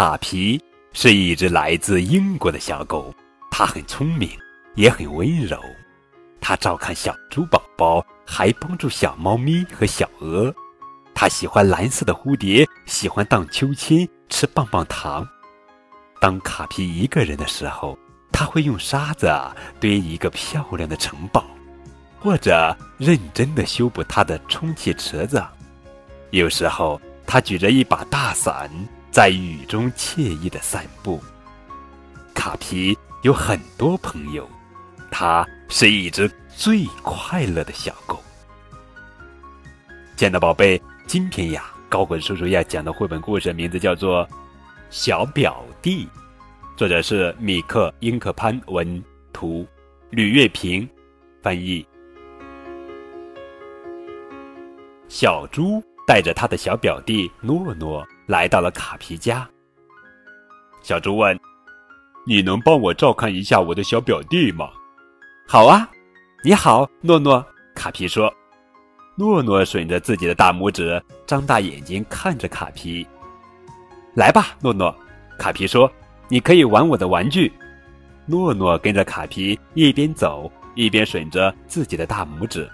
卡皮是一只来自英国的小狗，它很聪明，也很温柔。它照看小猪宝宝，还帮助小猫咪和小鹅。它喜欢蓝色的蝴蝶，喜欢荡秋千，吃棒棒糖。当卡皮一个人的时候，他会用沙子堆一个漂亮的城堡，或者认真的修补他的充气池子。有时候，他举着一把大伞，在雨中惬意的散步。卡皮有很多朋友，它是一只最快乐的小狗。亲爱的宝贝，今天呀，高滚叔叔要讲的绘本故事名字叫做《小表弟》，作者是米克·英克潘文图，吕月平翻译。小猪。带着他的小表弟诺诺来到了卡皮家。小猪问：“你能帮我照看一下我的小表弟吗？”“好啊。”“你好，诺诺。”卡皮说。诺诺吮着自己的大拇指，张大眼睛看着卡皮。“来吧，诺诺。”卡皮说，“你可以玩我的玩具。”诺诺跟着卡皮一边走一边吮着自己的大拇指。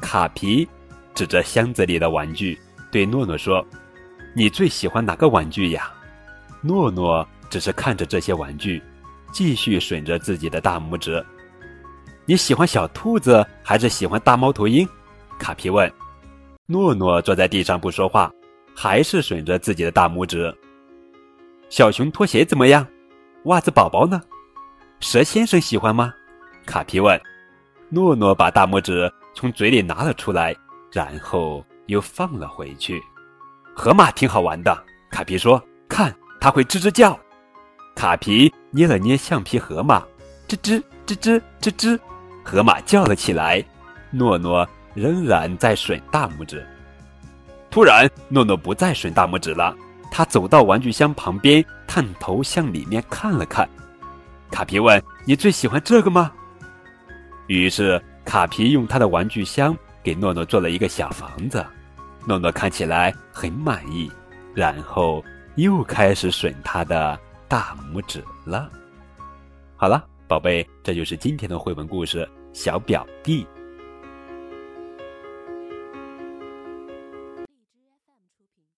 卡皮。指着箱子里的玩具，对诺诺说：“你最喜欢哪个玩具呀？”诺诺只是看着这些玩具，继续吮着自己的大拇指。“你喜欢小兔子还是喜欢大猫头鹰？”卡皮问。诺诺坐在地上不说话，还是吮着自己的大拇指。“小熊拖鞋怎么样？袜子宝宝呢？蛇先生喜欢吗？”卡皮问。诺诺把大拇指从嘴里拿了出来。然后又放了回去。河马挺好玩的，卡皮说：“看，它会吱吱叫。”卡皮捏了捏橡皮河马，吱吱吱吱吱吱，河马叫了起来。诺诺仍然在吮大拇指。突然，诺诺不再吮大拇指了，他走到玩具箱旁边，探头向里面看了看。卡皮问：“你最喜欢这个吗？”于是，卡皮用他的玩具箱。给诺诺做了一个小房子，诺诺看起来很满意，然后又开始吮他的大拇指了。好了，宝贝，这就是今天的绘本故事《小表弟》。